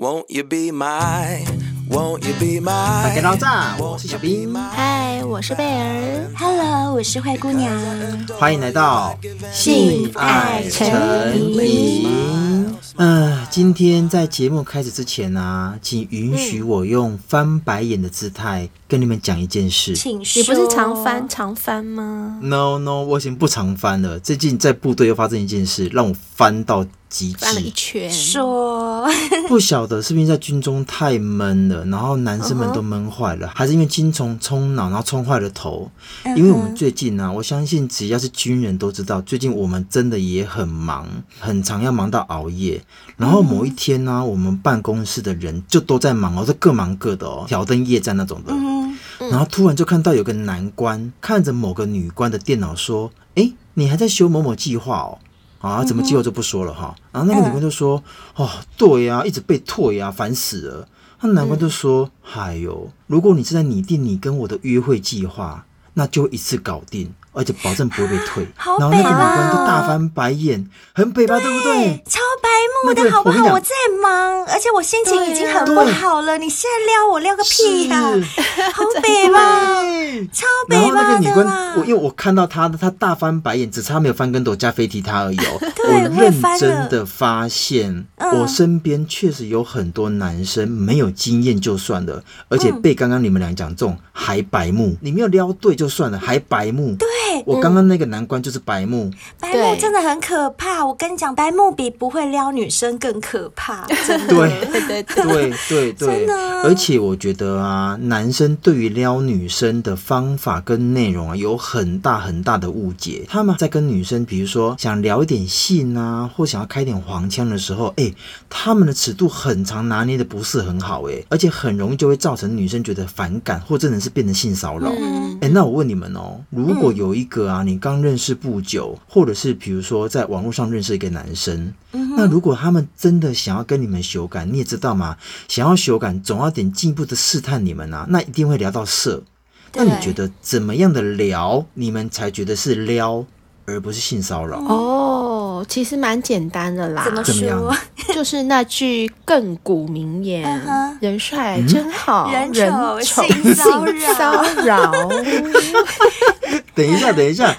Won't you be my, won't you be my？大家好，我是小兵。嗨，我是贝儿。Hello，我是灰姑娘。欢迎来到性爱成瘾。呃，今天在节目开始之前呢、啊，请允许我用翻白眼的姿态跟你们讲一件事。请说。你不是常翻常翻吗？No No，我已经不常翻了。最近在部队又发生一件事，让我翻到极致。翻了一圈。说。不晓得是不是在军中太闷了，然后男生们都闷坏了，uh -huh. 还是因为精虫冲脑，然后冲坏了头？Uh -huh. 因为我们最近呢、啊，我相信只要是军人都知道，最近我们真的也很忙，很常要忙到熬夜。然后某一天呢、啊，我们办公室的人就都在忙哦，都各忙各的哦，挑灯夜战那种的。然后突然就看到有个男官看着某个女官的电脑说：“哎，你还在修某某计划哦？啊，怎么计划就不说了哈。”然后那个女官就说：“哦，对呀，一直被退呀，烦死了。”那男官就说：“嗨哟，如果你是在拟定你跟我的约会计划，那就一次搞定。”而且保证不会被退，啊、然后那个女官都大翻白眼，很北吧，对不对？超白目的好不好？我，我在忙，而且我心情已经很不好了。你现在撩我撩个屁呀、啊！好北吧，超北吧。然后那个女官，我因为我看到她，她大翻白眼，只差没有翻跟斗加飞踢她而已哦。我认真的发现，我身边确实有很多男生没有经验就算了，而且被刚刚你们俩讲中还白目。你没有撩对就算了，还白目。对。我刚刚那个难关就是白目，白目真的很可怕。我跟你讲，白目比不会撩女生更可怕。真的，对。对对对。对 对，而且我觉得啊，男生对于撩女生的方法跟内容啊，有很大很大的误解。他们在跟女生，比如说想聊一点性啊，或想要开点黄腔的时候，哎，他们的尺度很长，拿捏的不是很好，哎，而且很容易就会造成女生觉得反感，或真的是变成性骚扰。哎，那我问你们哦，如果有一个啊，你刚认识不久，或者是比如说在网络上认识一个男生，嗯，那如果他们真的想要跟你们修改，你也知道嘛？想要修改，总要点进一步的试探你们啊，那一定会聊到色。那你觉得怎么样的聊，你们才觉得是撩，而不是性骚扰？哦，其实蛮简单的啦。怎么说？就是那句亘古名言：“人帅真好，人丑性骚扰。” 等一下，等一下，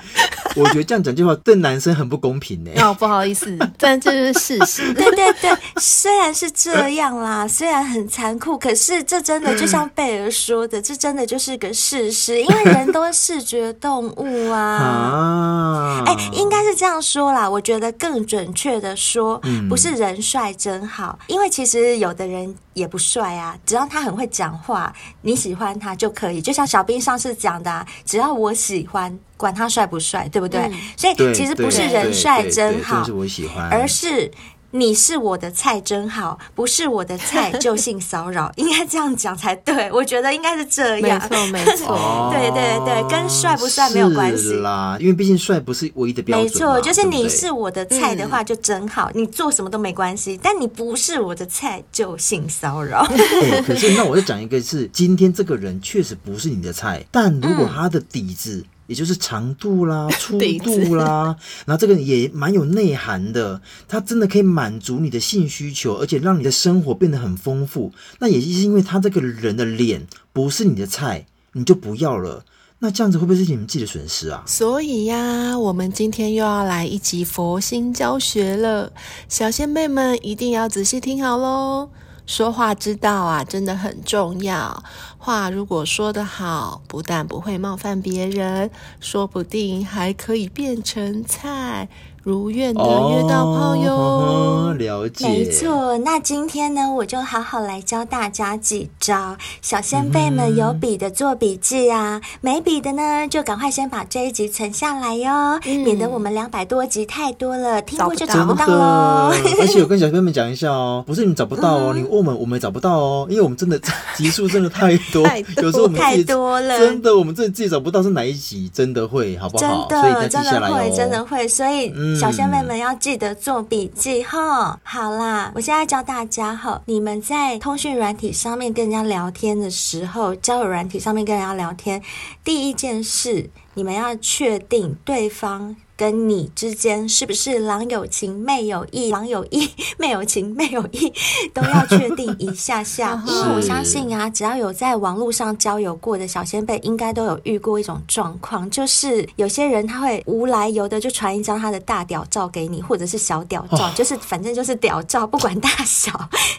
我觉得这样讲句话对男生很不公平呢。哦，不好意思，但这是事实。对对对，虽然是这样啦，虽然很残酷，可是这真的就像贝儿说的，这真的就是个事实。因为人都是视觉动物啊。啊，哎，应该是这样说啦。我觉得更准确的说，不是人帅真好，因为其实有的人也不帅啊，只要他很会讲话，你喜欢他就可以。就像小兵上次讲的，只要我喜欢。管他帅不帅，对不对？嗯、所以其实不是人帅真好，而是你是我的菜真好，不是我的菜就性骚扰，应该这样讲才对。我觉得应该是这样，没错 没错，对对对，跟帅不帅没有关系啦，因为毕竟帅不是唯一的标准。没错，就是你是我的菜的话就真好，嗯、你做什么都没关系，但你不是我的菜就性骚扰。欸、可是那我就讲一个是，今天这个人确实不是你的菜，但如果他的底子。嗯也就是长度啦、粗度啦，然后这个也蛮有内涵的，它真的可以满足你的性需求，而且让你的生活变得很丰富。那也是因为他这个人的脸不是你的菜，你就不要了。那这样子会不会是你们自己的损失啊？所以呀，我们今天又要来一集佛心教学了，小仙妹们一定要仔细听好喽。说话之道啊，真的很重要。话如果说得好，不但不会冒犯别人，说不定还可以变成菜。如愿的约到炮哟、哦，了解，没错。那今天呢，我就好好来教大家几招。小先辈们有笔的做笔记啊，嗯、没笔的呢，就赶快先把这一集存下来哟、嗯，免得我们两百多集太多了，听过就找不到喽。而且我跟小仙贝们讲一下哦，不是你们找不到哦，嗯、你问我们我们也找不到哦，因为我们真的集数真的太多，太多有时候我们太多了，真的我们自己自己找不到是哪一集，真的会好不好？真的，所以记下来、哦、真的会，真的会，所以。小仙妹们要记得做笔记哈。好啦，我现在教大家哈，你们在通讯软体上面跟人家聊天的时候，交友软体上面跟人家聊天，第一件事，你们要确定对方跟你之间是不是郎有情妹有意，郎有意 妹有情妹有意，都要确定一下下。因为我相信啊，只要有在网络上交友过的小仙贝，应该都有遇过一种状况，就是有些人他会无来由的就传一张他的大屌照给你，或者是小屌照，哦、就是反正就是屌照，不管大小。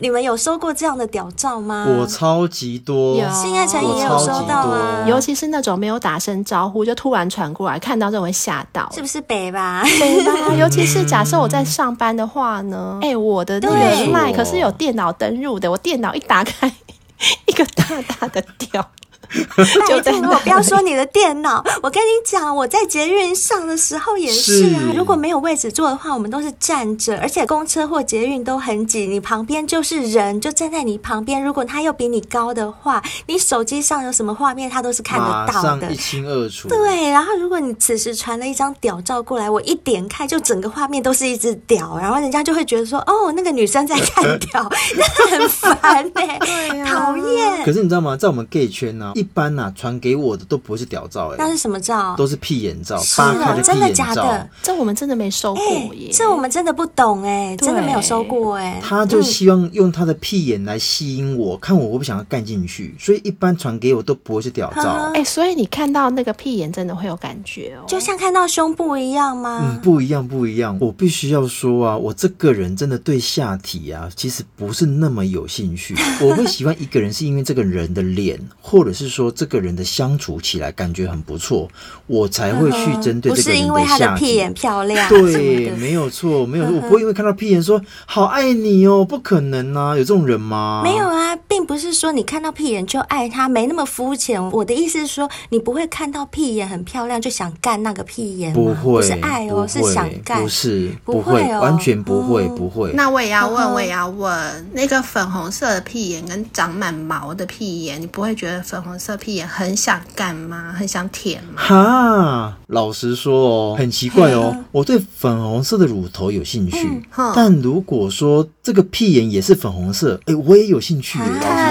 你们有收过这样的屌照吗？我超级多，性爱成瘾也有收到啊，尤其是那种没有打声招呼就突然传过来，看到就会吓到，是不是北吧？北吧。尤其是假设我在上班的话呢，哎、欸，我的那个麦可是有电脑登入的，我电脑一打开，一个大大的屌。就在我不要说你的电脑，我跟你讲，我在捷运上的时候也是啊。是如果没有位置坐的话，我们都是站着，而且公车或捷运都很挤，你旁边就是人，就站在你旁边。如果他又比你高的话，你手机上有什么画面，他都是看得到的，一清二楚。对，然后如果你此时传了一张屌照过来，我一点开，就整个画面都是一只屌，然后人家就会觉得说，哦，那个女生在看屌，那很烦哎、欸，讨厌、啊。可是你知道吗？在我们 gay 圈呢、啊。一般呐、啊，传给我的都不会是屌照，哎，那是什么照？都是屁眼照，是的，真的假的？这我们真的没收过耶，欸、这我们真的不懂哎，真的没有收过哎。他就希望用他的屁眼来吸引我，看我会不会想要干进去，所以一般传给我都不会是屌照。哎、欸，所以你看到那个屁眼真的会有感觉哦，就像看到胸部一样吗？嗯，不一样，不一样。我必须要说啊，我这个人真的对下体啊，其实不是那么有兴趣。我会喜欢一个人，是因为这个人的脸，或者是说这个人的相处起来感觉很不错，我才会去针对这个人的下体。不是因为他的屁眼漂亮，对，没有错，没有，我不会因为看到屁眼说好爱你哦，不可能啊，有这种人吗？没有啊，并不是说你看到屁眼就爱他，没那么肤浅。我的意思是说，你不会看到屁眼很漂亮就想干那个屁眼，不会，不是爱哦，是想干，不是，不会，完全不会，不会。那我也要问，我也要问，那个粉红色的屁眼跟长满毛的屁眼，你不会觉得粉红色屁眼很想干吗？很想舔吗？哈，老实说哦，很奇怪哦。我对粉红色的乳头有兴趣，嗯、但如果说这个屁眼也是粉红色，哎，我也有兴趣。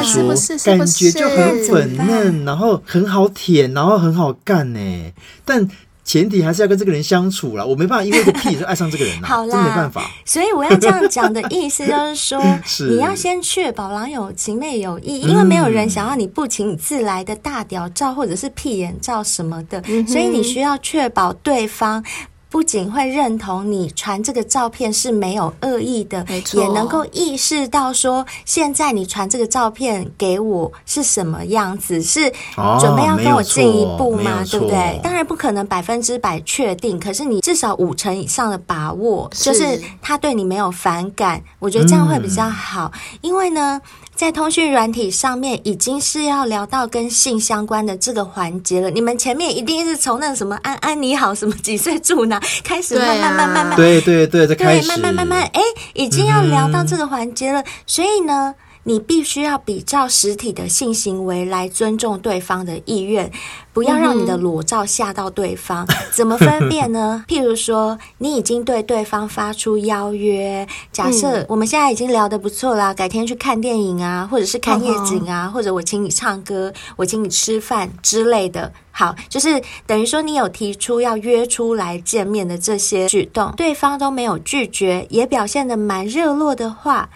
实说，是不是感觉就很粉嫩，然后很好舔，然后很好干呢。但前提还是要跟这个人相处啦，我没办法因为一个屁就爱上这个人啦，好啦，真没办法。所以我要这样讲的意思就是说，是你要先确保郎有情妹有意，因为没有人想要你不请自来的大屌照或者是屁眼照什么的，嗯、所以你需要确保对方。不仅会认同你传这个照片是没有恶意的，没错，也能够意识到说，现在你传这个照片给我是什么样子，是准备要跟我进一步吗？对不对？当然不可能百分之百确定，可是你至少五成以上的把握，是就是他对你没有反感，我觉得这样会比较好，嗯、因为呢。在通讯软体上面已经是要聊到跟性相关的这个环节了。你们前面一定是从那个什么安安你好，什么几岁住哪 开始，慢慢慢慢慢，对对对，对，慢慢慢慢，哎，已经要聊到这个环节了。所以呢，你必须要比照实体的性行为来尊重对方的意愿。不要让你的裸照吓到对方。怎么分辨呢？譬如说，你已经对对方发出邀约，假设我们现在已经聊得不错啦，改天去看电影啊，或者是看夜景啊，或者我请你唱歌，我请你吃饭之类的。好，就是等于说你有提出要约出来见面的这些举动，对方都没有拒绝，也表现得蛮热络的话。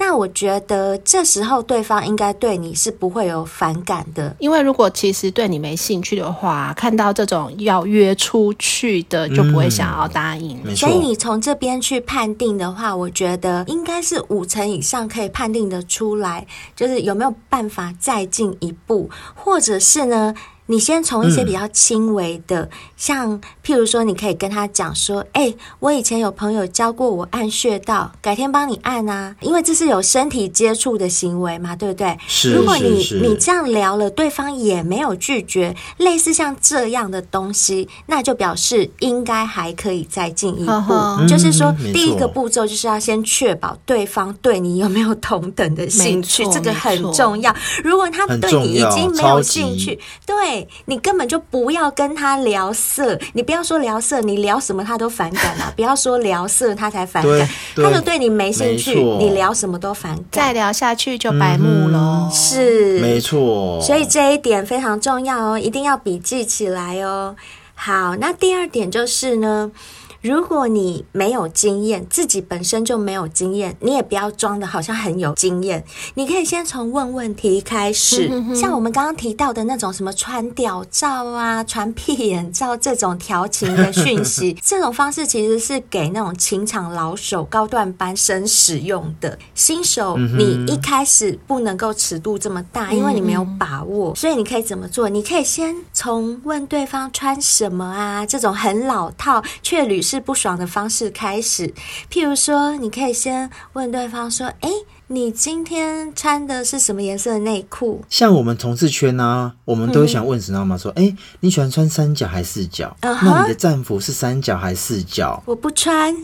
那我觉得这时候对方应该对你是不会有反感的，因为如果其实对你没兴趣的话，看到这种要约出去的就不会想要答应。嗯，所以你从这边去判定的话，我觉得应该是五成以上可以判定得出来，就是有没有办法再进一步，或者是呢？你先从一些比较轻微的，嗯、像譬如说，你可以跟他讲说：“哎、欸，我以前有朋友教过我按穴道，改天帮你按啊。”因为这是有身体接触的行为嘛，对不对？是。如果你你这样聊了，对方也没有拒绝，类似像这样的东西，那就表示应该还可以再进一步。呵呵就是说，嗯、第一个步骤就是要先确保对方对你有没有同等的兴趣，这个很重要。如果他对你已经没有兴趣，对。你根本就不要跟他聊色，你不要说聊色，你聊什么他都反感啊！不要说聊色他才反感，他就对你没兴趣，你聊什么都反感，再聊下去就白目了。嗯、是，没错。所以这一点非常重要哦，一定要笔记起来哦。好，那第二点就是呢。如果你没有经验，自己本身就没有经验，你也不要装的好像很有经验。你可以先从问问题开始，像我们刚刚提到的那种什么传屌照啊、传屁眼照这种调情的讯息，这种方式其实是给那种情场老手、高段班生使用的。新手你一开始不能够尺度这么大，因为你没有把握，所以你可以怎么做？你可以先从问对方穿什么啊，这种很老套却屡是不爽的方式开始，譬如说，你可以先问对方说：“哎。”你今天穿的是什么颜色的内裤？像我们同事圈呢、啊，我们都会想问，知道吗？说，哎、欸，你喜欢穿三角还是四角？Uh huh? 那你的战服是三角还是四角？我不穿，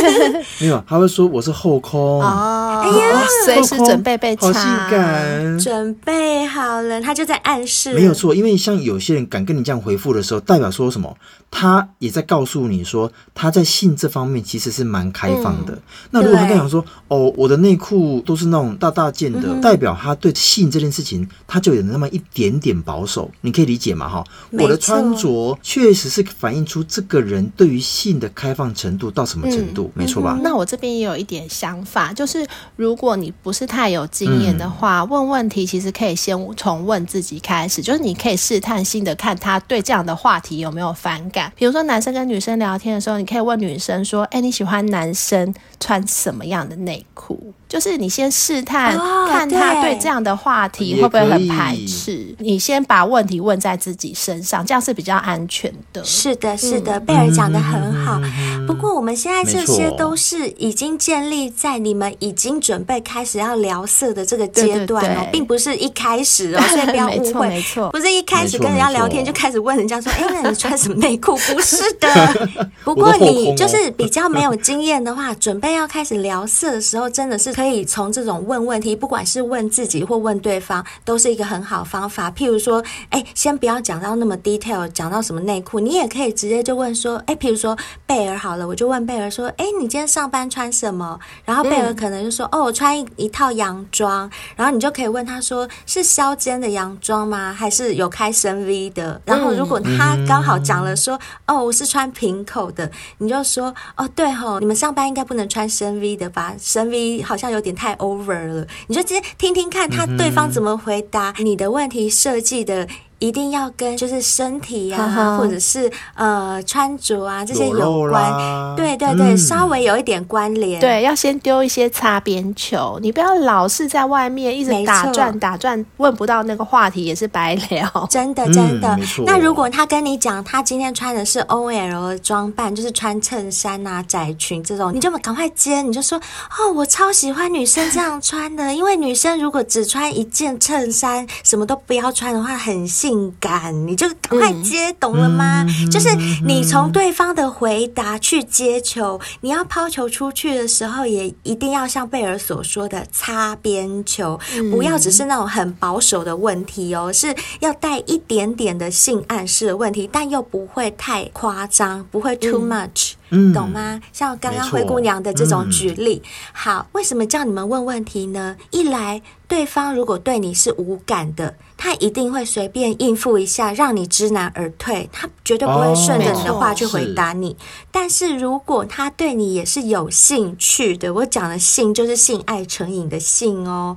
没有，他会说我是后空。哦，哎呀，随时准备被插，好性感，准备好了，他就在暗示。没有错，因为像有些人敢跟你这样回复的时候，代表说什么？他也在告诉你说，他在性这方面其实是蛮开放的。嗯、那如果他跟你讲说，哦，我的内裤。都是那种大大件的，嗯、代表他对性这件事情，他就有那么一点点保守，你可以理解嘛？哈，我的穿着确实是反映出这个人对于性的开放程度到什么程度，嗯、没错吧？那我这边也有一点想法，就是如果你不是太有经验的话，嗯、问问题其实可以先从问自己开始，就是你可以试探性的看他对这样的话题有没有反感。比如说男生跟女生聊天的时候，你可以问女生说：“哎，你喜欢男生穿什么样的内裤？”就是你先试探，哦、看他对这样的话题会不会很排斥。你先把问题问在自己身上，这样是比较安全的。是的，是的，贝尔讲的很好。嗯、不过我们现在这些都是已经建立在你们已经准备开始要聊色的这个阶段哦，对对对，并不是一开始哦，所以不要误会。没错，不是一开始跟人家聊天就开始问人家说：“哎，那你穿什么内裤？”不是的。不过你就是比较没有经验的话，准备要开始聊色的时候，真的是。可以从这种问问题，不管是问自己或问对方，都是一个很好方法。譬如说，哎，先不要讲到那么 detail，讲到什么内裤，你也可以直接就问说，哎，譬如说贝尔好了，我就问贝尔说，哎，你今天上班穿什么？然后贝尔可能就说，嗯、哦，我穿一一套洋装。然后你就可以问他说，是削肩的洋装吗？还是有开深 V 的？然后如果他刚好讲了说，哦，我是穿平口的，你就说，哦，对吼，你们上班应该不能穿深 V 的吧？深 V 好像。有点太 over 了，你就直接听听看他对方怎么回答你的问题设计的。一定要跟就是身体啊，或者是呃穿着啊这些有关，对对对，嗯、稍微有一点关联。对，要先丢一些擦边球，你不要老是在外面一直打转打转，问不到那个话题也是白聊。真的真的。嗯、那如果他跟你讲，他今天穿的是 OL 的装扮，就是穿衬衫啊、窄裙这种，你就赶快接，你就说哦，我超喜欢女生这样穿的，因为女生如果只穿一件衬衫，什么都不要穿的话，很性感，你就赶快接，嗯、懂了吗？嗯、就是你从对方的回答去接球，嗯、你要抛球出去的时候，也一定要像贝尔所说的擦边球，嗯、不要只是那种很保守的问题哦，是要带一点点的性暗示的问题，但又不会太夸张，不会 too much。懂吗？像刚刚灰姑娘的这种举例，嗯、好，为什么叫你们问问题呢？一来，对方如果对你是无感的，他一定会随便应付一下，让你知难而退，他绝对不会顺着你的话去回答你。哦、但是如果他对你也是有兴趣的，我讲的性就是性爱成瘾的性哦，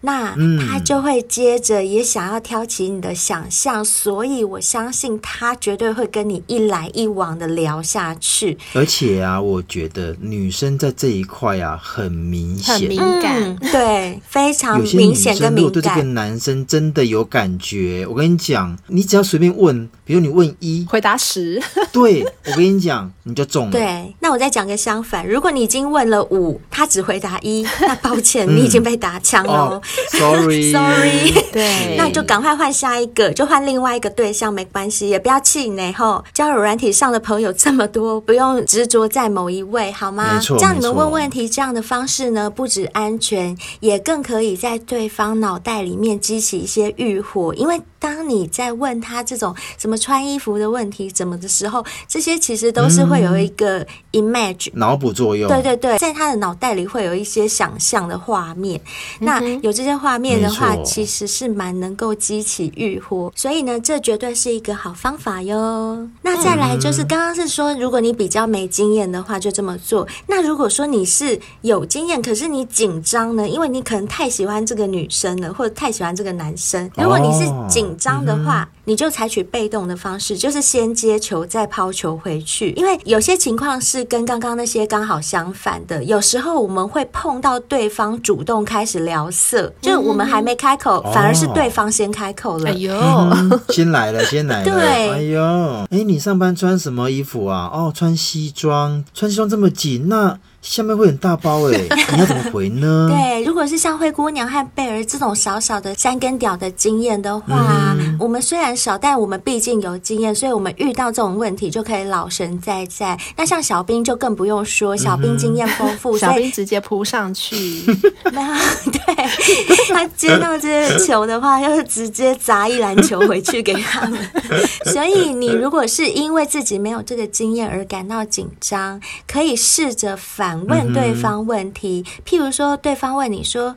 那他就会接着也想要挑起你的想象，所以我相信他绝对会跟你一来一往的聊下去。而且啊，我觉得女生在这一块啊很明显，很敏感，嗯、对，非常明显跟敏感。如果对这个男生真的有感觉，我跟你讲，你只要随便问，比如你问一，回答十，对，我跟你讲，你就中了。对，那我再讲个相反，如果你已经问了五，他只回答一，那抱歉，你已经被打枪了。哦、Sorry，Sorry，对，那你就赶快换下一个，就换另外一个对象，没关系，也不要气馁。吼，交友软体上的朋友这么多，不用。执着在某一位，好吗？这样你们问问题这样的方式呢，不止安全，也更可以在在对方脑袋里面激起一些欲火，因为当你在问他这种什么穿衣服的问题怎么的时候，这些其实都是会有一个 image 脑补作用。对对对，在他的脑袋里会有一些想象的画面。那有这些画面的话，其实是蛮能够激起欲火，所以呢，这绝对是一个好方法哟。那再来就是刚刚是说，如果你比较没经验的话，就这么做。那如果说你是有经验，可是你紧张呢？因为你可能太喜欢这个女生了，或者太喜欢这个男生。如果你是紧张的话，你就采取被动的方式，就是先接球再抛球回去。因为有些情况是跟刚刚那些刚好相反的。有时候我们会碰到对方主动开始聊色，就我们还没开口，反而是对方先开口了。哎呦，先来了，先来了。对，哎呦，哎，你上班穿什么衣服啊？哦，穿西装，穿西装这么紧，那。下面会很大包哎，你要怎么回呢？对，如果是像灰姑娘和贝儿这种小小的三根屌的经验的话，嗯、我们虽然少，但我们毕竟有经验，所以我们遇到这种问题就可以老神在在。那像小兵就更不用说，小兵经验丰富，嗯、小兵直接扑上去，没有，对，他接到这些球的话，就是直接砸一篮球回去给他们。所以你如果是因为自己没有这个经验而感到紧张，可以试着反。问对方问题，譬如说，对方问你说：“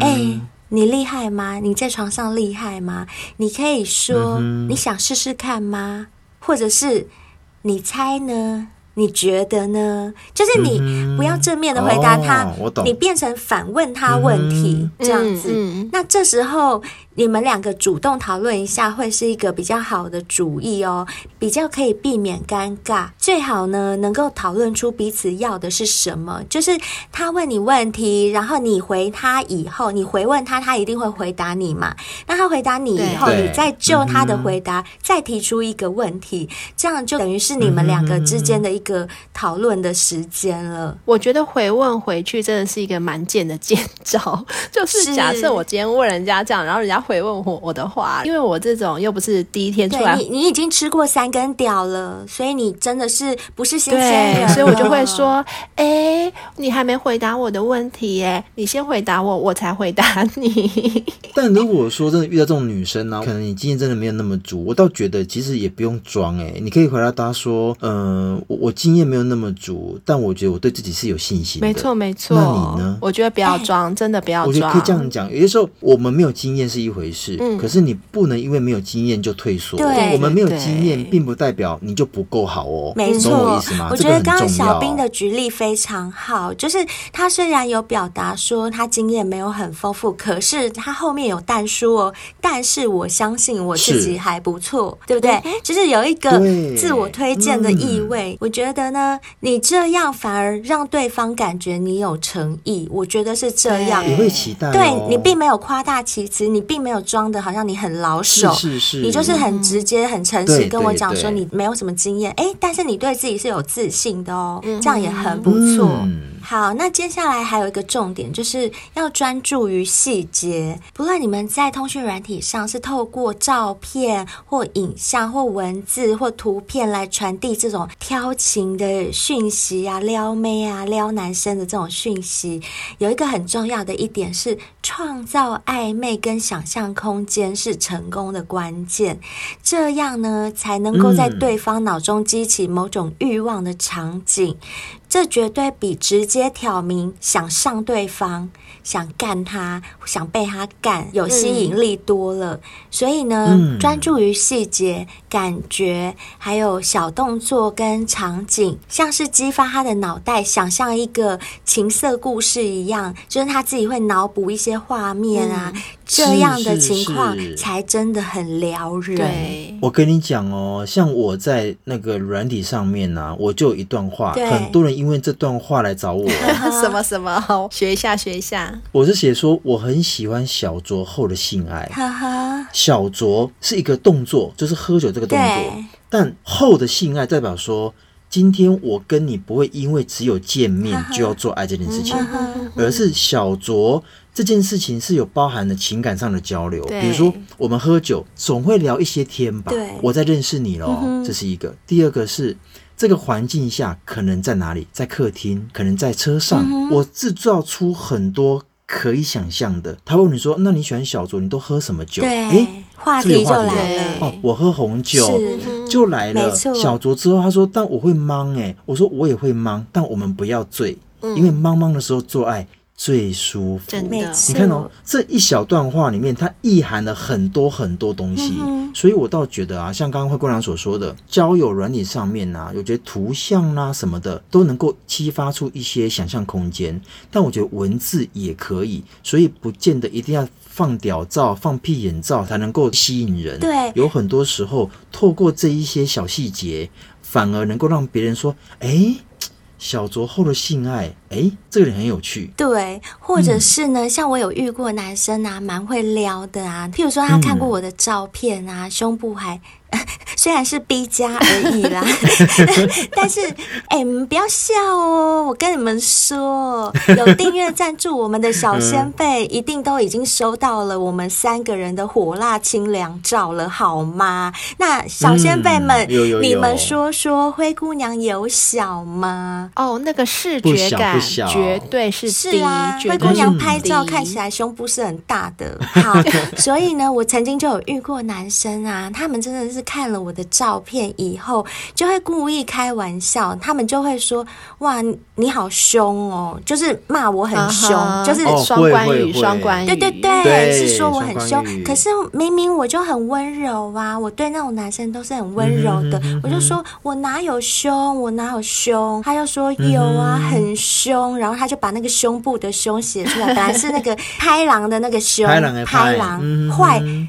哎、欸，你厉害吗？你在床上厉害吗？”你可以说：“你想试试看吗？”或者是“你猜呢？你觉得呢？”就是你不要正面的回答他，你变成反问他问题，这样子。那这时候。你们两个主动讨论一下，会是一个比较好的主意哦，比较可以避免尴尬。最好呢，能够讨论出彼此要的是什么。就是他问你问题，然后你回他以后，你回问他，他一定会回答你嘛。那他回答你以后，你再就他的回答再提出一个问题，这样就等于是你们两个之间的一个讨论的时间了。我觉得回问回去真的是一个蛮贱的 贱招，就是假设我今天问人家这样，然后人家。回问我我的话，因为我这种又不是第一天出来，你你已经吃过三根屌了，所以你真的是不是新鲜人，所以我就会说，哎、欸，你还没回答我的问题，哎，你先回答我，我才回答你。但如果说真的遇到这种女生呢、啊，可能你经验真的没有那么足，我倒觉得其实也不用装，哎，你可以回答她说，嗯、呃，我我经验没有那么足，但我觉得我对自己是有信心的。没错没错，那你呢？我觉得不要装，欸、真的不要装。我觉得可以这样讲，有些时候我们没有经验是一回事，嗯，可是你不能因为没有经验就退缩。对，我们没有经验，并不代表你就不够好哦。没错，懂我意思吗？我觉得刚刚小兵的举例非常好，就是他虽然有表达说他经验没有很丰富，可是他后面有淡书哦。但是我相信我自己还不错，对不对？就是有一个自我推荐的意味。我觉得呢，你这样反而让对方感觉你有诚意。我觉得是这样，你会期待。对，你并没有夸大其词，你并没有装的好像你很老手，是是是，你就是很直接、很诚实跟我讲说你没有什么经验。哎，但是你对自己是有自信的哦，这样也很不错。好，那接下来还有一个重点，就是要专注于细节。不论你们在通讯软体上是透过照片或影像或文字或图片来传递这种挑情的讯息啊，撩妹啊，撩男生的这种讯息，有一个很重要的一点是，创造暧昧跟想象空间是成功的关键。这样呢，才能够在对方脑中激起某种欲望的场景。这绝对比直接挑明想上对方、想干他、想被他干有吸引力多了。嗯、所以呢，嗯、专注于细节、感觉，还有小动作跟场景，像是激发他的脑袋，想象一个情色故事一样，就是他自己会脑补一些画面啊。嗯这样的情况才真的很撩人。对，我跟你讲哦，像我在那个软体上面呢、啊，我就有一段话，很多人因为这段话来找我。什么什么？好，学一下，学一下。我是写说我很喜欢小酌后的性爱。小酌是一个动作，就是喝酒这个动作。对但后的性爱代表说，今天我跟你不会因为只有见面就要做爱这件事情，而是小酌。这件事情是有包含的情感上的交流，比如说我们喝酒总会聊一些天吧，对我在认识你喽，嗯、这是一个。第二个是这个环境下可能在哪里，在客厅，可能在车上，嗯、我制造出很多可以想象的。他问你说：“那你喜欢小酌？你都喝什么酒？”对，诶话题就来了。哦，我喝红酒，就来了。小酌之后，他说：“但我会懵。”哎，我说：“我也会懵，但我们不要醉，嗯因为茫茫的时候做爱。”最舒服，真的。你看哦，这一小段话里面，它意含了很多很多东西，嗯所以我倒觉得啊，像刚刚灰姑娘所说的，交友软体上面啊，我觉得图像啦、啊、什么的都能够激发出一些想象空间，但我觉得文字也可以，所以不见得一定要放屌照、放屁眼照才能够吸引人。对。有很多时候透过这一些小细节，反而能够让别人说，哎。小酌后的性爱，哎，这个人很有趣。对，或者是呢，嗯、像我有遇过男生啊，蛮会撩的啊。譬如说，他看过我的照片啊，嗯、胸部还。虽然是 B 加而已啦，但是哎、欸，你们不要笑哦！我跟你们说，有订阅赞助我们的小仙贝，一定都已经收到了我们三个人的火辣清凉照了，好吗？那小仙贝们，嗯、有有有你们说说，灰姑娘有小吗？哦，那个视觉感绝对是是啊，灰姑娘拍照看起来胸部是很大的。好，所以呢，我曾经就有遇过男生啊，他们真的是。看了我的照片以后，就会故意开玩笑，他们就会说：“哇，你好凶哦！”就是骂我很凶，uh huh, 就是双关语，双关语。对对对，对是说我很凶。可是明明我就很温柔啊，我对那种男生都是很温柔的。嗯、哼我就说我哪有凶，我哪有凶？他就说有啊，嗯、很凶。然后他就把那个胸部的胸写出来，本来是那个 拍狼的那个凶，拍狼坏，嗯，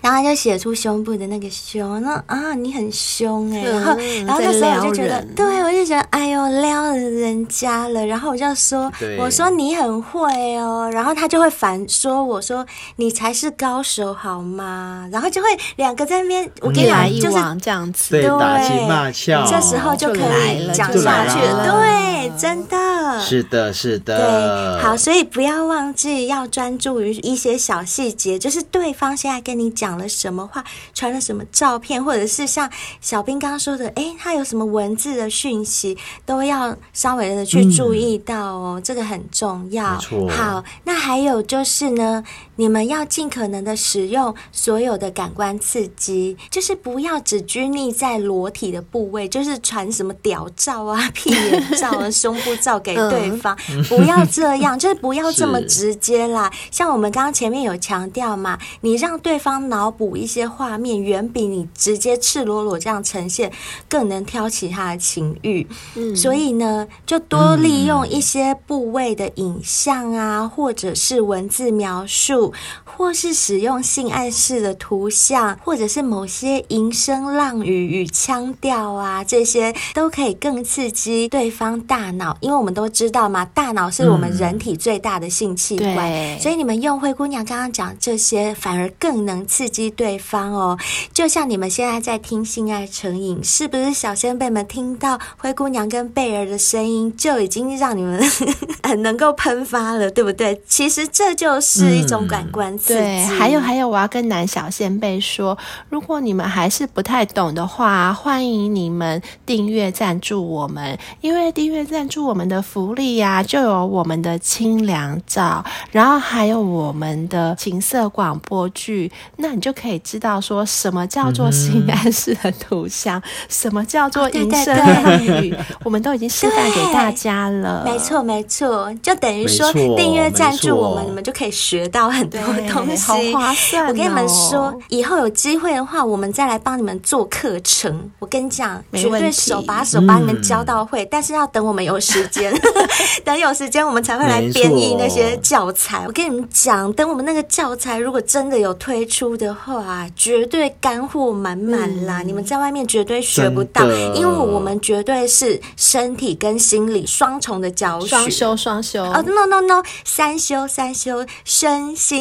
然后他就写出胸部的那个。凶，那啊，你很凶哎、欸，然后，嗯、然后那时候我就觉得，对我就觉得，哎呦，撩了人家了，然后我就说，我说你很会哦，然后他就会反说，我说你才是高手好吗？然后就会两个在那边，我跟你讲，就是这样子，对，打情骂俏，这时候就可以讲下去。了，对，真的，是的，是的，对，好，所以不要忘记要专注于一些小细节，就是对方现在跟你讲了什么话，传了什么。照片，或者是像小兵刚刚说的，诶，他有什么文字的讯息，都要稍微的去注意到哦，嗯、这个很重要。好，那还有就是呢，你们要尽可能的使用所有的感官刺激，就是不要只拘泥在裸体的部位，就是传什么屌照啊、屁眼照啊、胸部照给对方，嗯、不要这样，就是不要这么直接啦。像我们刚刚前面有强调嘛，你让对方脑补一些画面，远比你直接赤裸裸这样呈现，更能挑起他的情欲。嗯，所以呢，就多利用一些部位的影像啊，或者是文字描述，或是使用性暗示的图像，或者是某些淫声浪语与腔调啊，这些都可以更刺激对方大脑。因为我们都知道嘛，大脑是我们人体最大的性器官，对所以你们用灰姑娘刚刚讲这些，反而更能刺激对方哦。就像你们现在在听《性爱成瘾》，是不是小仙辈们听到灰姑娘跟贝儿的声音，就已经让你们 很能够喷发了，对不对？其实这就是一种感官刺激。对，还有还有，我要跟男小仙贝说，如果你们还是不太懂的话，欢迎你们订阅赞助我们，因为订阅赞助我们的福利呀、啊，就有我们的清凉照，然后还有我们的情色广播剧，那你就可以知道说什么叫。做性暗示的图像，什么叫做淫声浪语，我们都已经示范给大家了。没错，没错，就等于说订阅赞助我们，你们就可以学到很多东西，好划算哦。我跟你们说，以后有机会的话，我们再来帮你们做课程。我跟你讲，绝对手把手把你们教到会，但是要等我们有时间，等有时间我们才会来编译那些教材。我跟你们讲，等我们那个教材如果真的有推出的话，绝对干货满满啦！嗯、你们在外面绝对学不到，因为我们绝对是身体跟心理双重的教学，双修双修。哦、oh,，no no no，三修三修，身心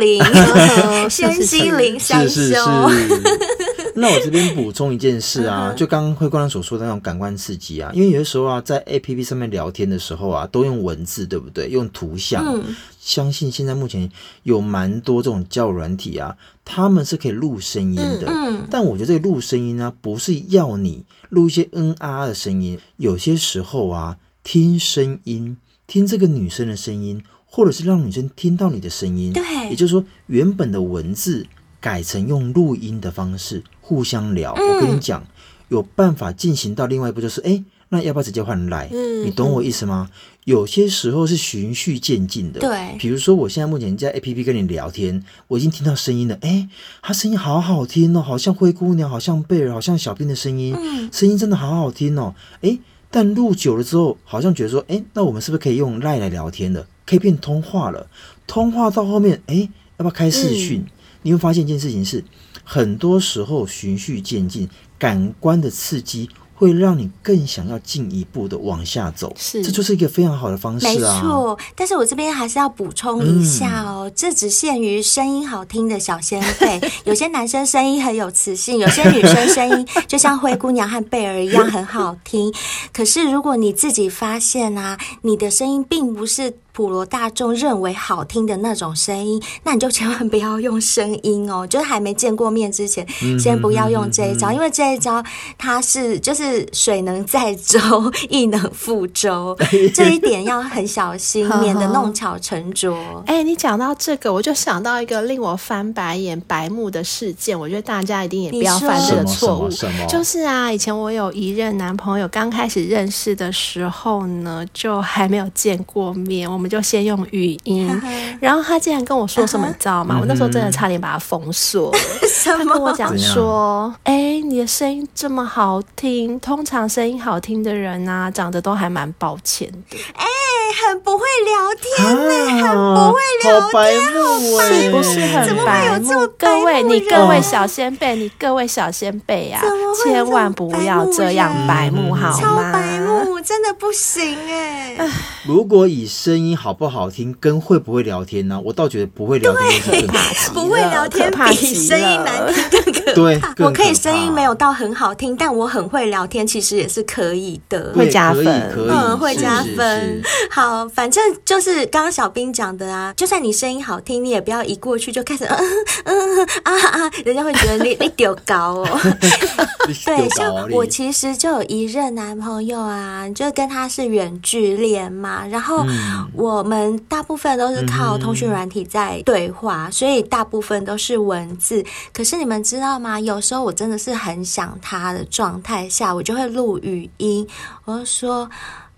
灵，身心灵三修。那我这边补充一件事啊，就刚刚灰姑娘所说的那种感官刺激啊，因为有的时候啊，在 APP 上面聊天的时候啊，都用文字，对不对？用图像。嗯相信现在目前有蛮多这种交友软体啊，他们是可以录声音的。嗯，嗯，但我觉得这个录声音呢、啊，不是要你录一些嗯啊的声音，有些时候啊，听声音，听这个女生的声音。或者是让女生听到你的声音。对，也就是说，原本的文字改成用录音的方式互相聊。嗯、我跟你讲，有办法进行到另外一步，就是哎，那要不要直接换赖？嗯，你懂我意思吗？有些时候是循序渐进的。对，比如说我现在目前在 APP 跟你聊天，我已经听到声音了。哎，他声音好好听哦，好像灰姑娘，好像贝尔，好像小兵的声音。嗯，声音真的好好听哦。哎，但录久了之后，好像觉得说，哎，那我们是不是可以用赖来聊天的？可以变通话了。通话到后面，哎，要不要开视讯？嗯，你会发现一件事情是，很多时候循序渐进，感官的刺激。会让你更想要进一步的往下走，是，这就是一个非常好的方式啊。没错，但是我这边还是要补充一下哦，嗯、这只限于声音好听的小仙贝。有些男生声音很有磁性，有些女生声音 就像灰姑娘和贝儿一样很好听。可是如果你自己发现啊，你的声音并不是。普罗大众认为好听的那种声音，那你就千万不要用声音哦。就是还没见过面之前，先不要用这一招，因为这一招它是就是水能载舟，亦能覆舟，这一点要很小心，免得弄巧成拙。哎、欸，你讲到这个，我就想到一个令我翻白眼、白目的事件。我觉得大家一定也不要犯这个错误。就是啊，以前我有一任男朋友，刚开始认识的时候呢，就还没有见过面。我们就先用语音，然后他竟然跟我说什么，你知道吗？我那时候真的差点把他封锁。他跟我讲说：“哎，你的声音这么好听，通常声音好听的人啊，长得都还蛮抱歉的。”哎，很不会聊天呢，很不会聊天，是不是很白目？各位，你各位小仙贝，你各位小仙贝呀，千万不要这样白目好吗？真的不行哎。如果以声音。好不好听跟会不会聊天呢？我倒觉得不会聊天不会聊天比声音难听更可怕。对，我可以声音没有到很好听，但我很会聊天，其实也是可以的，会加分，嗯，会加分。好，反正就是刚刚小兵讲的啊，就算你声音好听，你也不要一过去就开始嗯嗯啊啊，人家会觉得你 你丢高哦。对，像我其实就有一任男朋友啊，就跟他是远距恋嘛，然后我们大部分都是靠通讯软体在对话，所以大部分都是文字。可是你们知道吗？有时候我真的是很想他的状态下，我就会录语音，我就说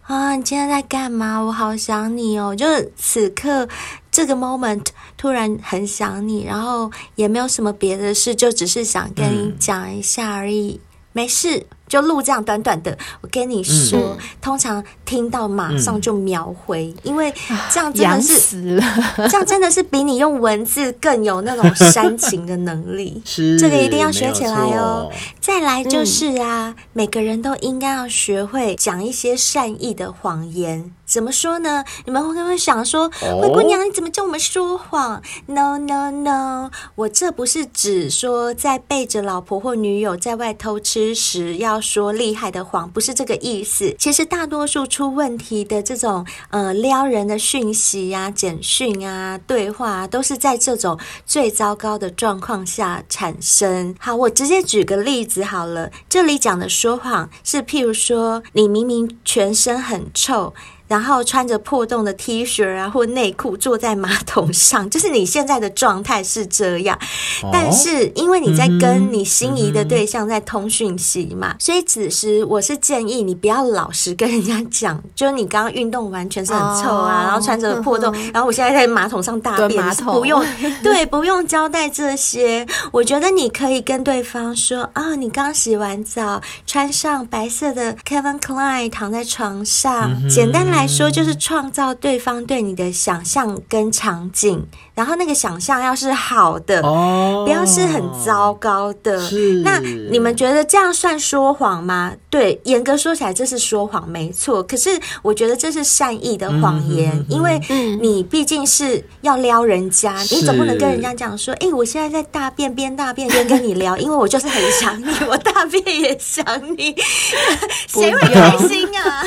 啊，你今天在干嘛？我好想你哦，就是此刻这个 moment 突然很想你，然后也没有什么别的事，就只是想跟你讲一下而已，没事。就录这样短短的，我跟你说，嗯、通常听到马上就秒回，嗯、因为这样真的是死了，这样真的是比你用文字更有那种煽情的能力。是，这个一定要学起来哦。再来就是啊，嗯、每个人都应该要学会讲一些善意的谎言。怎么说呢？你们会不会想说，灰姑娘，你怎么叫我们说谎？No No No，我这不是指说在背着老婆或女友在外偷吃时要说厉害的谎，不是这个意思。其实大多数出问题的这种呃撩人的讯息呀、啊、简讯啊、对话啊，都是在这种最糟糕的状况下产生。好，我直接举个例子好了。这里讲的说谎是，譬如说你明明全身很臭。然后穿着破洞的 T 恤啊，或内裤坐在马桶上，就是你现在的状态是这样。哦、但是因为你在跟你心仪的对象在通讯息嘛，嗯、所以此时我是建议你不要老实跟人家讲，就是你刚刚运动完全是很臭啊，哦、然后穿着破洞，然后我现在在马桶上大便，马桶不用 对，不用交代这些。我觉得你可以跟对方说啊、哦，你刚洗完澡，穿上白色的 Calvin Klein 躺在床上，嗯、简单来。来说就是创造对方对你的想象跟场景，然后那个想象要是好的，哦、不要是很糟糕的。那你们觉得这样算说谎吗？对，严格说起来这是说谎，没错。可是我觉得这是善意的谎言，嗯、因为你毕竟是要撩人家，你总不能跟人家讲说：“哎，我现在在大便，边大便边跟你聊，因为我就是很想你，我大便也想你，谁会开心啊？”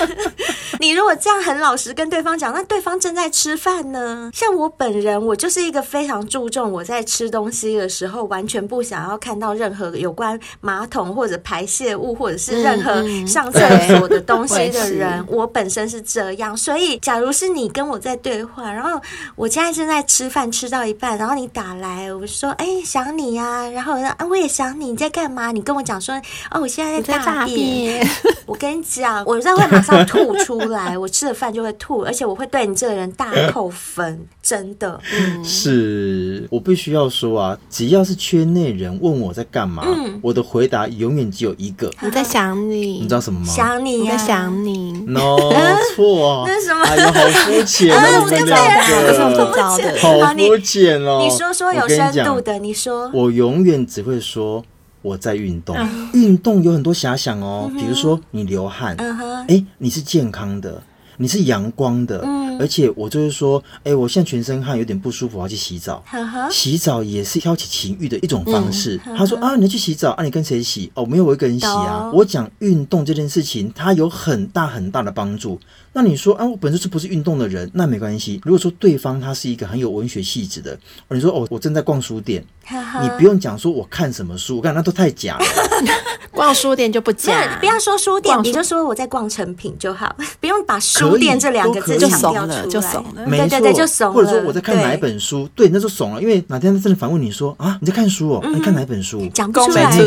你如果这样很老实跟对方讲，那对方正在吃饭呢。像我本人，我就是一个非常注重我在吃东西的时候，完全不想要看到任何有关马桶或者排泄物或者是任何上厕所的东西的人。嗯嗯、我，本身是这样，所以假如是你跟我在对话，然后我现在正在吃饭，吃到一半，然后你打来，我说：“哎、欸，想你呀、啊。”然后我说：“啊，我也想你，你在干嘛？”你跟我讲说：“哦，我现在在大便。大”我跟你讲，我这样会马上吐出来，我吃了饭就会吐，而且我会对你这个人大扣分，真的。嗯、是我必须要说啊，只要是圈内人问我在干嘛，嗯、我的回答永远只有一个：我在想你。你知道什么吗？想你、啊，我在想你。No 错，啊 那什么？哎呀，好肤浅啊！我们两个，好肤浅哦。你说说有深度的，你说。我永远只会说。我在运动，运动有很多遐想哦，比如说你流汗，哎，你是健康的，你是阳光的，而且我就是说，哎，我现在全身汗有点不舒服，我要去洗澡。洗澡也是挑起情欲的一种方式。他说啊，你要去洗澡啊，你跟谁洗？哦，没有，我一个人洗啊。我讲运动这件事情，它有很大很大的帮助。那你说啊，我本身是不是运动的人？那没关系。如果说对方他是一个很有文学气质的，你说哦，我正在逛书店，你不用讲说我看什么书，我看那都太假了。逛书店就不假，不要说书店，你就说我在逛成品就好，不用把书店这两个字就怂了，就怂了。没错，就怂了。或者说我在看哪一本书，对，那就怂了。因为哪天他真的反问你说啊，你在看书哦？你看哪一本书？讲不出来，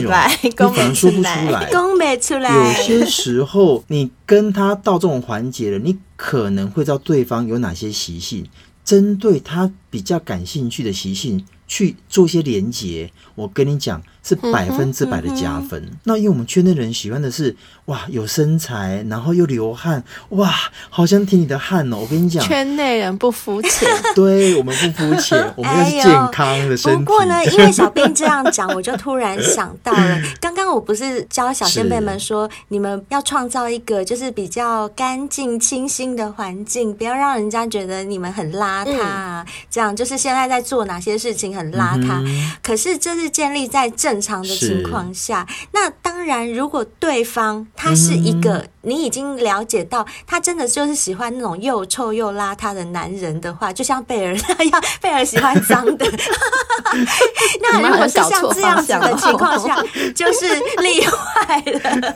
你反而说不出来，讲不出来。有些时候你跟他到这种环节了，你可能会知道对方有哪些习性，针对他比较感兴趣的习性去做一些连接。我跟你讲。是百分之百的加分。嗯嗯、那因为我们圈内人喜欢的是哇，有身材，然后又流汗，哇，好想听你的汗哦！我跟你讲，圈内人不肤浅，对我们不肤浅，我们要是健康的身体。不过呢，因为小兵这样讲，我就突然想到了，刚刚我不是教小仙辈们说，你们要创造一个就是比较干净清新的环境，不要让人家觉得你们很邋遢啊。嗯、这样就是现在在做哪些事情很邋遢，嗯、可是这是建立在正。常的情况下，那当然，如果对方他是一个、嗯、你已经了解到他真的就是喜欢那种又臭又邋遢的男人的话，就像贝尔那样，贝尔喜欢脏的。那如果是像这样子的情况下，就是例外了。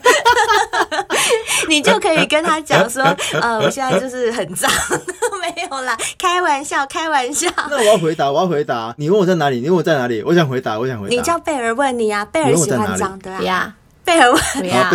你就可以跟他讲说，呃，我现在就是很脏，没有啦，开玩笑，开玩笑。那我要回答，我要回答。你问我在哪里？你问我在哪里？我想回答，我想回答。你叫贝尔问你啊，贝尔喜欢脏的呀。贝尔问呀，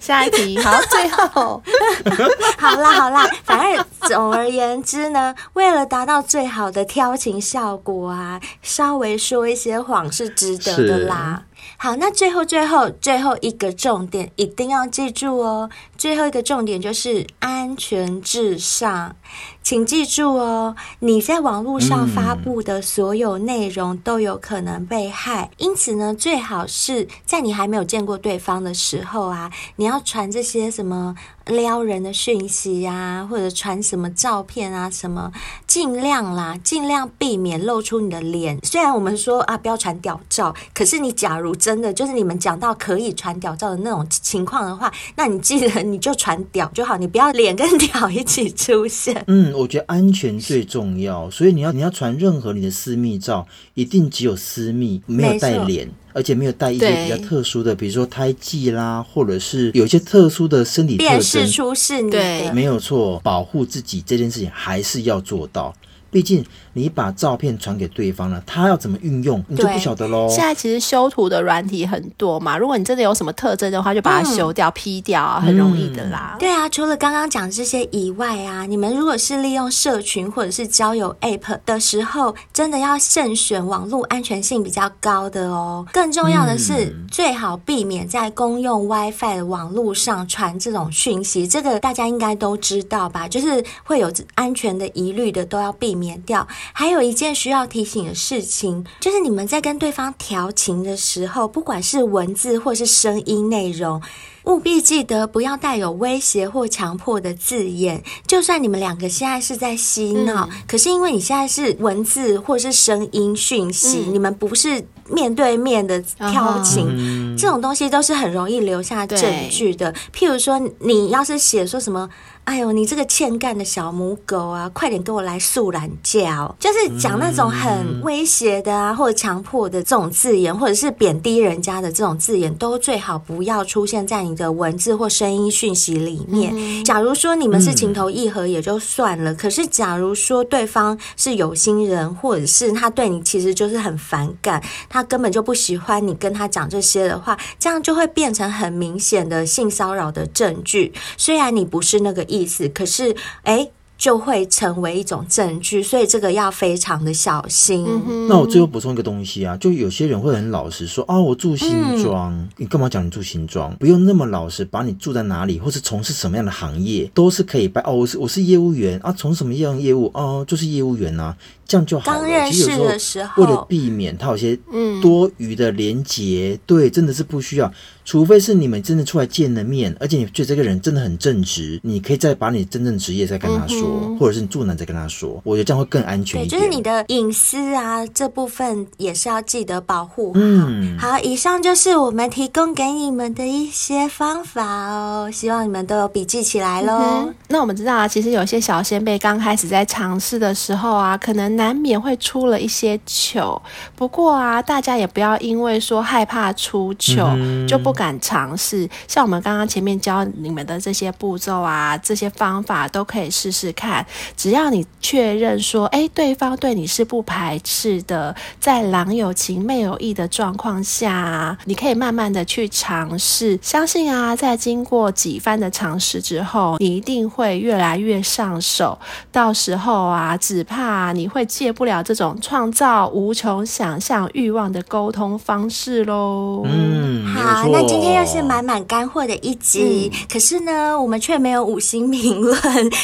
下一题。好，最后，好啦好啦，反正总而言之呢，为了达到最好的挑情效果啊，稍微说一些谎是值得的啦。好，那最后最后最后一个重点一定要记住哦。最后一个重点就是安全至上，请记住哦。你在网络上发布的所有内容都有可能被害，因此呢，最好是在你还没有见过对方的时候啊，你要传这些什么。撩人的讯息呀、啊，或者传什么照片啊，什么尽量啦，尽量避免露出你的脸。虽然我们说啊，不要传屌照，可是你假如真的就是你们讲到可以传屌照的那种情况的话，那你记得你就传屌就好，你不要脸跟屌一起出现。嗯，我觉得安全最重要，所以你要你要传任何你的私密照，一定只有私密，没有带脸。而且没有带一些比较特殊的，比如说胎记啦，或者是有一些特殊的身体特征，辨识出是你。对，没有错，保护自己这件事情还是要做到。毕竟你把照片传给对方了，他要怎么运用，你就不晓得喽。现在其实修图的软体很多嘛，如果你真的有什么特征的话，就把它修掉、嗯、P 掉，很容易的啦。嗯、对啊，除了刚刚讲这些以外啊，你们如果是利用社群或者是交友 App 的时候，真的要慎选网络安全性比较高的哦。更重要的是，嗯、最好避免在公用 WiFi 的网络上传这种讯息。这个大家应该都知道吧？就是会有安全的疑虑的，都要避。免掉。还有一件需要提醒的事情，就是你们在跟对方调情的时候，不管是文字或是声音内容，务必记得不要带有威胁或强迫的字眼。就算你们两个现在是在嬉闹，嗯、可是因为你现在是文字或是声音讯息，嗯、你们不是面对面的调情，这种东西都是很容易留下证据的。譬如说，你要是写说什么。哎呦，你这个欠干的小母狗啊，快点给我来素懒觉，就是讲那种很威胁的啊，或者强迫的这种字眼，或者是贬低人家的这种字眼，都最好不要出现在你的文字或声音讯息里面。嗯、假如说你们是情投意合也就算了，嗯、可是假如说对方是有心人，或者是他对你其实就是很反感，他根本就不喜欢你跟他讲这些的话，这样就会变成很明显的性骚扰的证据。虽然你不是那个意。思，可是，哎。就会成为一种证据，所以这个要非常的小心。嗯、那我最后补充一个东西啊，就有些人会很老实说啊，我住新庄，嗯、你干嘛讲你住新庄？不用那么老实，把你住在哪里或是从事什么样的行业都是可以掰。哦，我是我是业务员啊，从什么样的业务哦，就是业务员啊，这样就好了。刚认识的时候，为了避免他有些多余的连结，嗯、对，真的是不需要。除非是你们真的出来见了面，而且你觉得这个人真的很正直，你可以再把你真正职业再跟他说。嗯或者是你住哪再跟他说，我觉得这样会更安全一点。对，就是你的隐私啊，这部分也是要记得保护好。嗯，好，以上就是我们提供给你们的一些方法哦，希望你们都有笔记起来喽。嗯。那我们知道啊，其实有些小仙贝刚开始在尝试的时候啊，可能难免会出了一些糗。不过啊，大家也不要因为说害怕出糗，嗯、就不敢尝试。像我们刚刚前面教你们的这些步骤啊，这些方法都可以试试看。只要你确认说，哎，对方对你是不排斥的，在郎有情妹有意的状况下，你可以慢慢的去尝试。相信啊，在经过几番的尝试之后，你一定会越来越上手。到时候啊，只怕你会戒不了这种创造无穷想象欲望的沟通方式喽。嗯，好，那今天又是满满干货的一集，嗯、可是呢，我们却没有五星评论，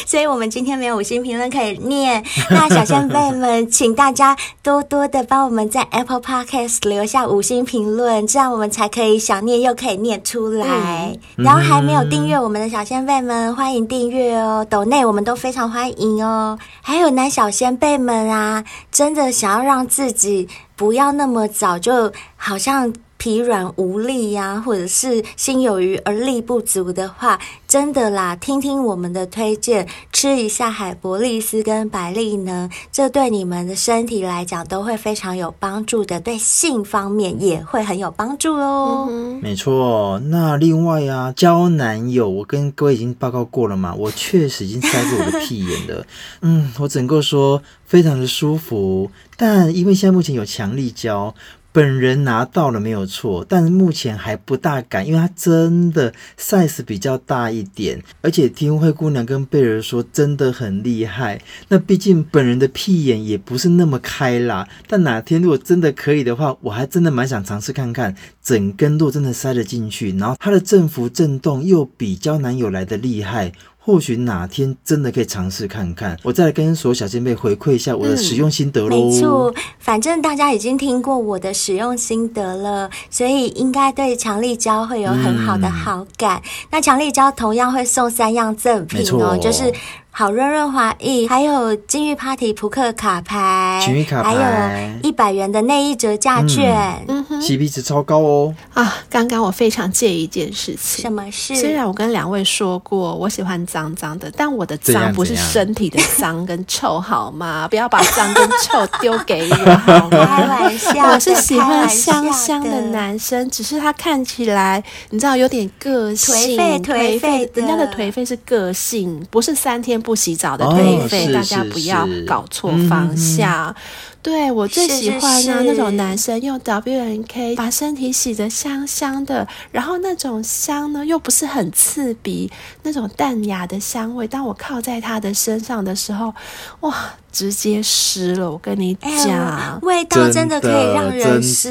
所以我们今天没有。五星评论可以念，那小仙辈们，请大家多多的帮我们在 Apple Podcast 留下五星评论，这样我们才可以想念又可以念出来。嗯、然后还没有订阅我们的小仙辈们，欢迎订阅哦，抖内我们都非常欢迎哦。还有男小仙辈们啊，真的想要让自己不要那么早就好像。疲软无力呀、或者是心有余而力不足的话，真的啦，听听我们的推荐，吃一下海博利斯跟百利呢，这对你们的身体来讲都会非常有帮助的，对性方面也会很有帮助哦。没错，那另外啊，交男友，我跟各位已经报告过了嘛，我确实已经塞过我的屁眼了，嗯，我整个说非常的舒服，但因为现在目前有强力胶。本人拿到了没有错，但是目前还不大敢，因为它真的 size 比较大一点，而且听灰姑娘跟贝儿说真的很厉害。那毕竟本人的屁眼也不是那么开啦，但哪天如果真的可以的话，我还真的蛮想尝试看看，整根路真的塞得进去，然后它的振幅震动又比较男友来的厉害。或许哪天真的可以尝试看看，我再来跟所有小前辈回馈一下我的使用心得喽。嗯，没错，反正大家已经听过我的使用心得了，所以应该对强力胶会有很好的好感。嗯、那强力胶同样会送三样赠品哦，就是。好润润滑液，还有金玉 Party 扑克卡牌，金玉卡牌，还有一百元的内衣折价券，嗯哼，CP 值超高哦。啊，刚刚我非常介意一件事情，什么事？虽然我跟两位说过我喜欢脏脏的，但我的脏不是身体的脏跟臭，好吗？不要把脏跟臭丢给我，好吗？开玩笑，我是喜欢香香的男生，只是他看起来，你知道有点个性，颓废颓废，人家的颓废是个性，不是三天。不洗澡的颓废，哦、大家不要搞错方向。嗯、对，我最喜欢呢，那种男生用 W N K 把身体洗得香香的，然后那种香呢又不是很刺鼻，那种淡雅的香味。当我靠在他的身上的时候，哇！直接湿了，我跟你讲，欸，味道真的可以让人湿，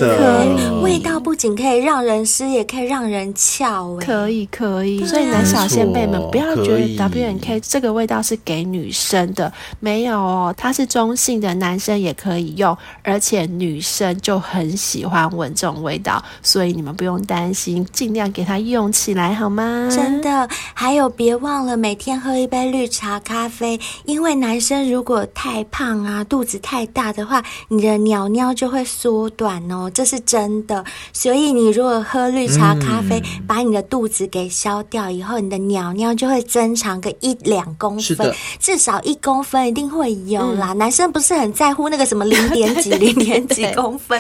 味道不仅可以让人湿，也可以让人翘，可以可以。所以男小先辈们不要觉得 W N K 这个味道是给女生的，没有哦，它是中性的，男生也可以用，而且女生就很喜欢闻这种味道，所以你们不用担心，尽量给它用起来好吗？真的，还有别忘了每天喝一杯绿茶咖啡，因为男生如果太太胖啊，肚子太大的话，你的鸟尿就会缩短哦，这是真的。所以你如果喝绿茶咖啡，嗯、把你的肚子给消掉以后，你的鸟尿就会增长个一两公分，至少一公分一定会有啦。嗯、男生不是很在乎那个什么零点几、零点几公分，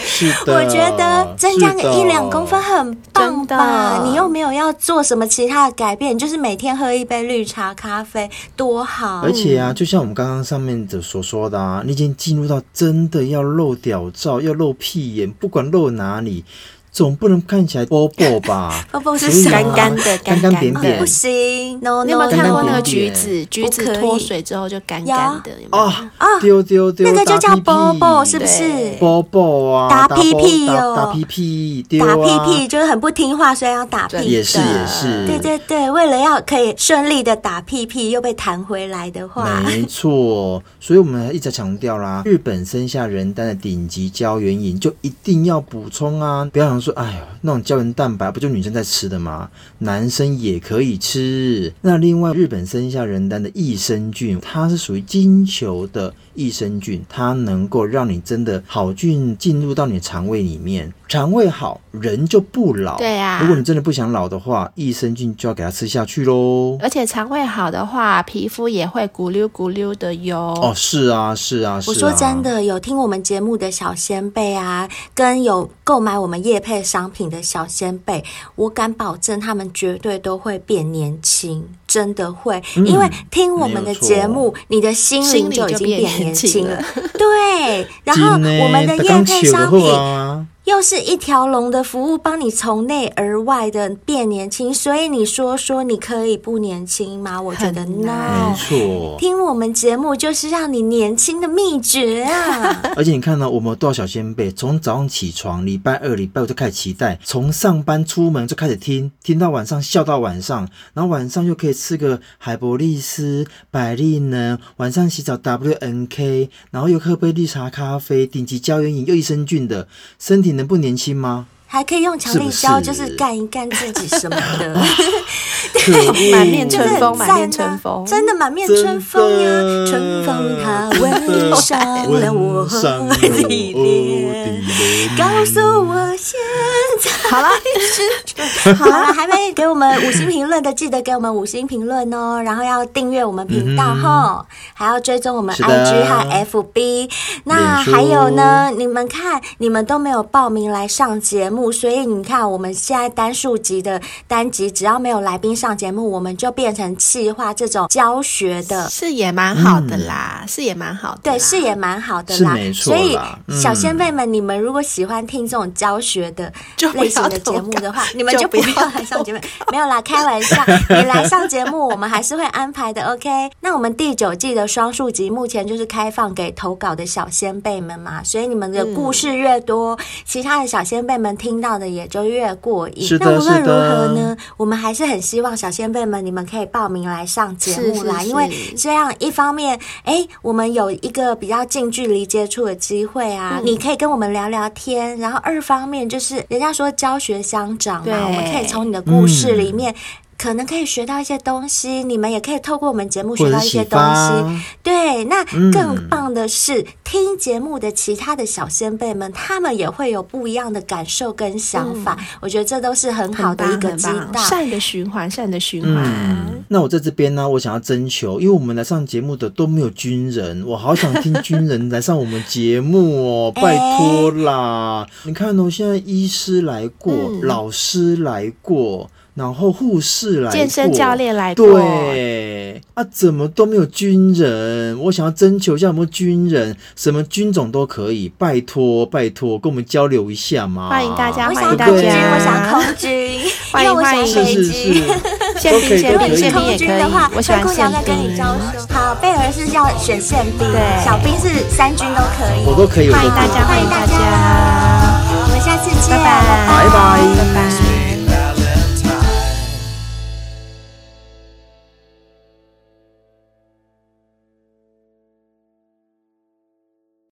我觉得增加个一两公分很棒吧。你又没有要做什么其他的改变，就是每天喝一杯绿茶咖啡，多好。而且啊，就像我们刚刚上面的说的啊，你已经进入到真的要露屌照，要露屁眼，不管露哪里。总不能看起来波波吧？波波是干干的，干干扁扁，不行。No, no, 你有没有看过那个橘子？橘子脱水之后就干干的，有没有？啊啊！丢丢丢，那个就叫波波，是不是？波波啊，打屁屁哦，打屁屁，打屁屁就是很不听话，所以要打屁。也是也是，对对对，为了要可以顺利的打屁屁又被弹回来的话，没错。所以我们一直强调啦，日本生下人丹的顶级胶原饮就一定要补充啊，不要想。说，哎呀，那种胶原蛋白不就女生在吃的吗？男生也可以吃。那另外，日本生下仁丹的益生菌，它是属于金球的。益生菌，它能够让你真的好菌进入到你的肠胃里面，肠胃好，人就不老。对呀、啊，如果你真的不想老的话，益生菌就要给它吃下去喽。而且肠胃好的话，皮肤也会咕溜咕溜的哟。哦，是啊，是啊，是啊。我说真的，有听我们节目的小仙贝啊，跟有购买我们叶配商品的小仙贝，我敢保证他们绝对都会变年轻，真的会，嗯、因为听我们的节目，你的心灵就已经变年轻了。对，然后我们的叶配商品。又是一条龙的服务，帮你从内而外的变年轻。所以你说说，你可以不年轻吗？我觉得 no。没错，听我们节目就是让你年轻的秘诀啊！而且你看呢我们有多少小仙贝，从早上起床，礼拜二、礼拜五就开始期待，从上班出门就开始听，听到晚上笑到晚上，然后晚上又可以吃个海博利斯、百利呢，晚上洗澡 W N K，然后又喝杯绿茶咖啡，顶级胶原饮又益生菌的身体。你能不年轻吗？还可以用强力胶，就是干一干自己什么的，满面春风，满面春风，真的满面春风呀！春风它吻上了我的脸，告诉我现在。好了，好了，还没给我们五星评论的，记得给我们五星评论哦。然后要订阅我们频道哈，还要追踪我们 IG 和 FB。那还有呢？你们看，你们都没有报名来上节目。所以你看，我们现在单数集的单集，只要没有来宾上节目，我们就变成气化这种教学的，是也蛮好的啦，嗯、是也蛮好的，对，是也蛮好的啦。所以小先辈们，你们如果喜欢听这种教学的类型的节目的话，你们就不要来上节目。没有啦，开玩笑，你来上节目，我们还是会安排的。OK，那我们第九季的双数集目前就是开放给投稿的小先辈们嘛，所以你们的故事越多，嗯、其他的小先辈们听。听到的也就越过瘾。那无论如何呢，我们还是很希望小先辈们，你们可以报名来上节目啦。因为这样一方面，哎，我们有一个比较近距离接触的机会啊，你可以跟我们聊聊天。然后二方面就是，人家说教学相长嘛，我们可以从你的故事里面。可能可以学到一些东西，你们也可以透过我们节目学到一些东西。对，那更棒的是，嗯、听节目的其他的小先辈们，他们也会有不一样的感受跟想法。嗯、我觉得这都是很好的一个激荡，善的循环，善的循环。嗯、那我在这边呢，我想要征求，因为我们来上节目的都没有军人，我好想听军人来上我们节目哦，拜托啦！欸、你看哦，现在医师来过，嗯、老师来过。然后护士来，健身教练来，对啊，怎么都没有军人？我想要征求一下，什没军人？什么军种都可以，拜托拜托，跟我们交流一下嘛！欢迎大家，欢迎大家，我想空军，欢迎欢迎，是兵是，宪兵宪兵宪兵也可以，我跟你宪兵。好，贝儿是要选宪兵，小兵是三军都可以，我都可以，欢迎大家，欢迎大家，我们下次见，拜拜拜拜拜拜。